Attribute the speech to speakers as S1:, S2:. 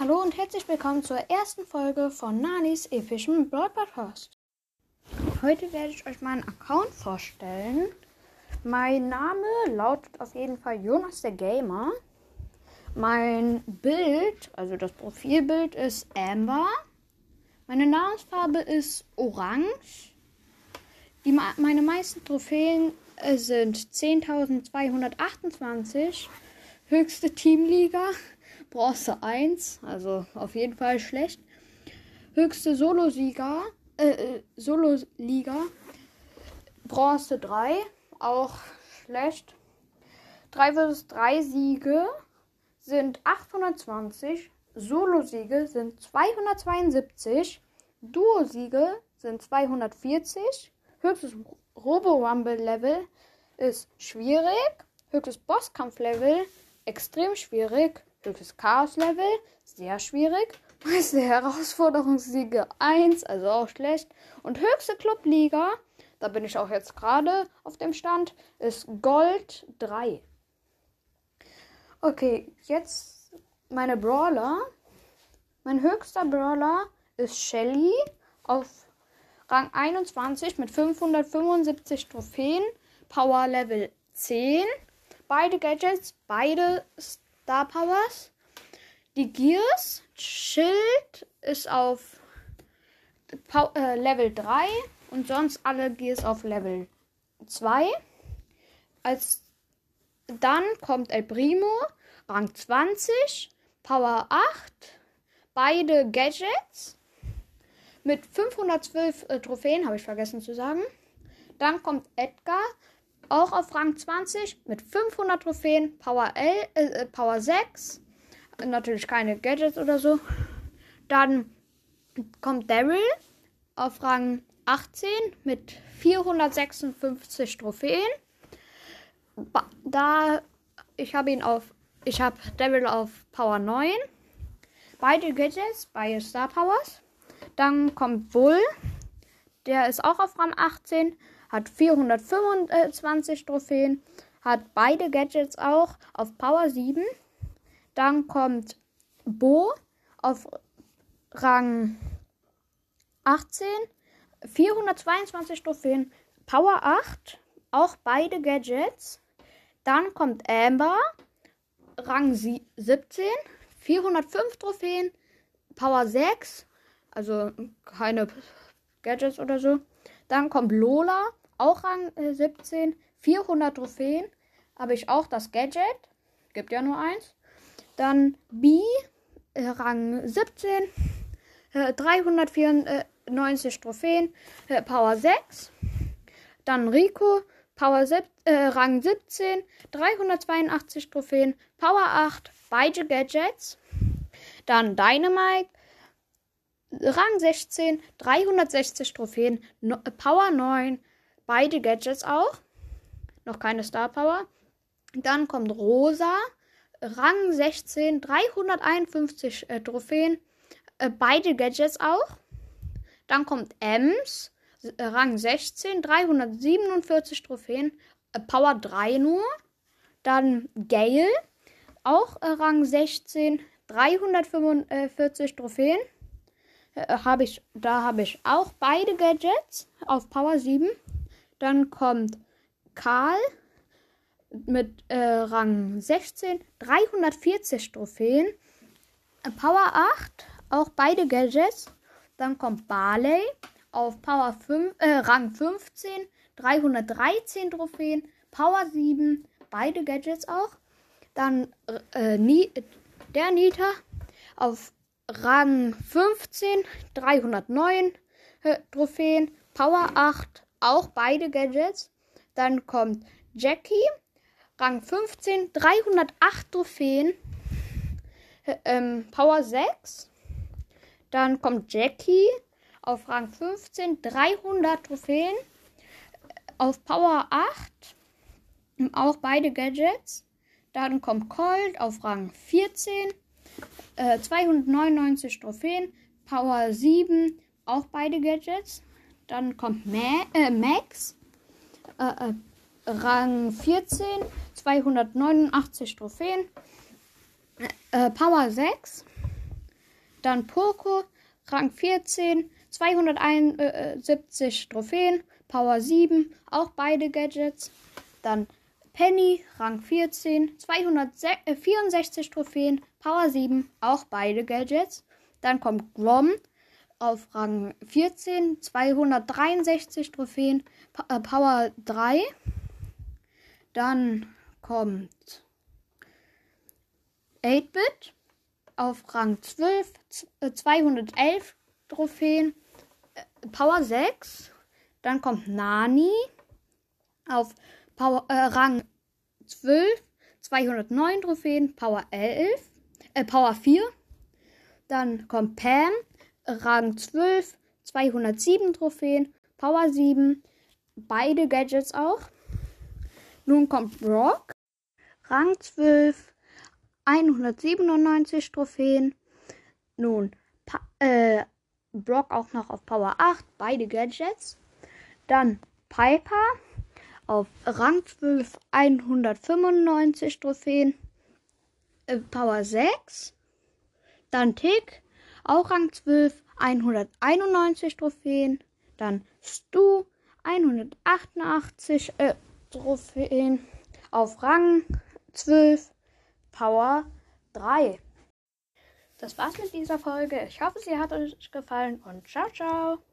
S1: Hallo und herzlich willkommen zur ersten Folge von Nanis epischem Brawl Podcast. Heute werde ich euch meinen Account vorstellen. Mein Name lautet auf jeden Fall Jonas der Gamer. Mein Bild, also das Profilbild ist Amber. Meine Namensfarbe ist Orange. Die, meine meisten Trophäen äh, sind 10.228. Höchste Teamliga Bronze 1, also auf jeden Fall schlecht. Höchste Solo-Sieger, äh, äh, Solo-Liga, Bronze 3, auch schlecht. 3 vs 3 Siege sind 820, Solo-Siege sind 272, Duo-Siege sind 240, höchstes Robo-Rumble-Level ist schwierig, höchstes Bosskampf-Level extrem schwierig, Höchstes Chaos-Level, sehr schwierig. Meiste Herausforderungssiege 1, also auch schlecht. Und höchste Clubliga, da bin ich auch jetzt gerade auf dem Stand, ist Gold 3. Okay, jetzt meine Brawler. Mein höchster Brawler ist Shelly auf Rang 21 mit 575 Trophäen, Power Level 10. Beide Gadgets, beide Star Powers. Die Gears Schild ist auf Pow äh, Level 3 und sonst alle Gears auf Level 2. Als dann kommt El Primo, Rang 20, Power 8, beide Gadgets mit 512 äh, Trophäen, habe ich vergessen zu sagen. Dann kommt Edgar, auch auf Rang 20 mit 500 Trophäen, Power, L, äh, äh Power 6. Natürlich keine Gadgets oder so. Dann kommt Daryl auf Rang 18 mit 456 Trophäen. Da ich habe ihn auf ich habe Daryl auf Power 9. Beide Gadgets, beide Star Powers. Dann kommt Bull. Der ist auch auf Rang 18 hat 425 Trophäen, hat beide Gadgets auch auf Power 7. Dann kommt Bo auf Rang 18, 422 Trophäen, Power 8, auch beide Gadgets. Dann kommt Amber, Rang 17, 405 Trophäen, Power 6, also keine Gadgets oder so. Dann kommt Lola, auch Rang äh, 17, 400 Trophäen. Habe ich auch das Gadget. Gibt ja nur eins. Dann B, äh, Rang 17, äh, 394 Trophäen, äh, Power 6. Dann Rico, Power äh, Rang 17, 382 Trophäen, Power 8, beide Gadgets. Dann Dynamite, Rang 16, 360 Trophäen, no, Power 9, beide Gadgets auch. Noch keine Star Power. Dann kommt Rosa, Rang 16, 351 äh, Trophäen, äh, beide Gadgets auch. Dann kommt Ems, äh, Rang 16, 347 Trophäen, äh, Power 3 nur. Dann Gale, auch äh, Rang 16, 345 Trophäen. Äh, habe ich, da habe ich auch beide Gadgets auf Power 7. Dann kommt Karl mit äh, Rang 16, 340 Trophäen. Power 8, auch beide Gadgets. Dann kommt Barley auf Power 5, äh, Rang 15, 313 Trophäen. Power 7, beide Gadgets auch. Dann äh, der Nita auf Rang 15, 309 äh, Trophäen. Power 8, auch beide Gadgets. Dann kommt Jackie, Rang 15, 308 Trophäen, ähm, Power 6. Dann kommt Jackie auf Rang 15, 300 Trophäen, auf Power 8, auch beide Gadgets. Dann kommt Colt auf Rang 14, äh, 299 Trophäen, Power 7, auch beide Gadgets. Dann kommt Ma äh, Max. Äh, äh, Rang 14. 289 Trophäen. Äh, Power 6. Dann Poco, Rang 14, 271 Trophäen, Power 7, auch beide Gadgets. Dann Penny, Rang 14, 264 Trophäen, Power 7, auch beide Gadgets. Dann kommt Grom auf Rang 14, 263 Trophäen, äh, Power 3. Dann kommt 8-Bit auf Rang 12, 211 Trophäen, äh, Power 6. Dann kommt Nani auf Power, äh, Rang 12, 209 Trophäen, Power 11, äh, Power 4. Dann kommt Pam, Rang 12, 207 Trophäen, Power 7, beide Gadgets auch. Nun kommt Brock, Rang 12, 197 Trophäen. Nun, pa äh, Brock auch noch auf Power 8, beide Gadgets. Dann Piper auf Rang 12, 195 Trophäen, äh, Power 6. Dann Tick, auch Rang 12, 191 Trophäen. Dann Stu, 188 äh, Trophäen auf Rang 12, Power 3. Das war's mit dieser Folge. Ich hoffe, sie hat euch gefallen und ciao, ciao.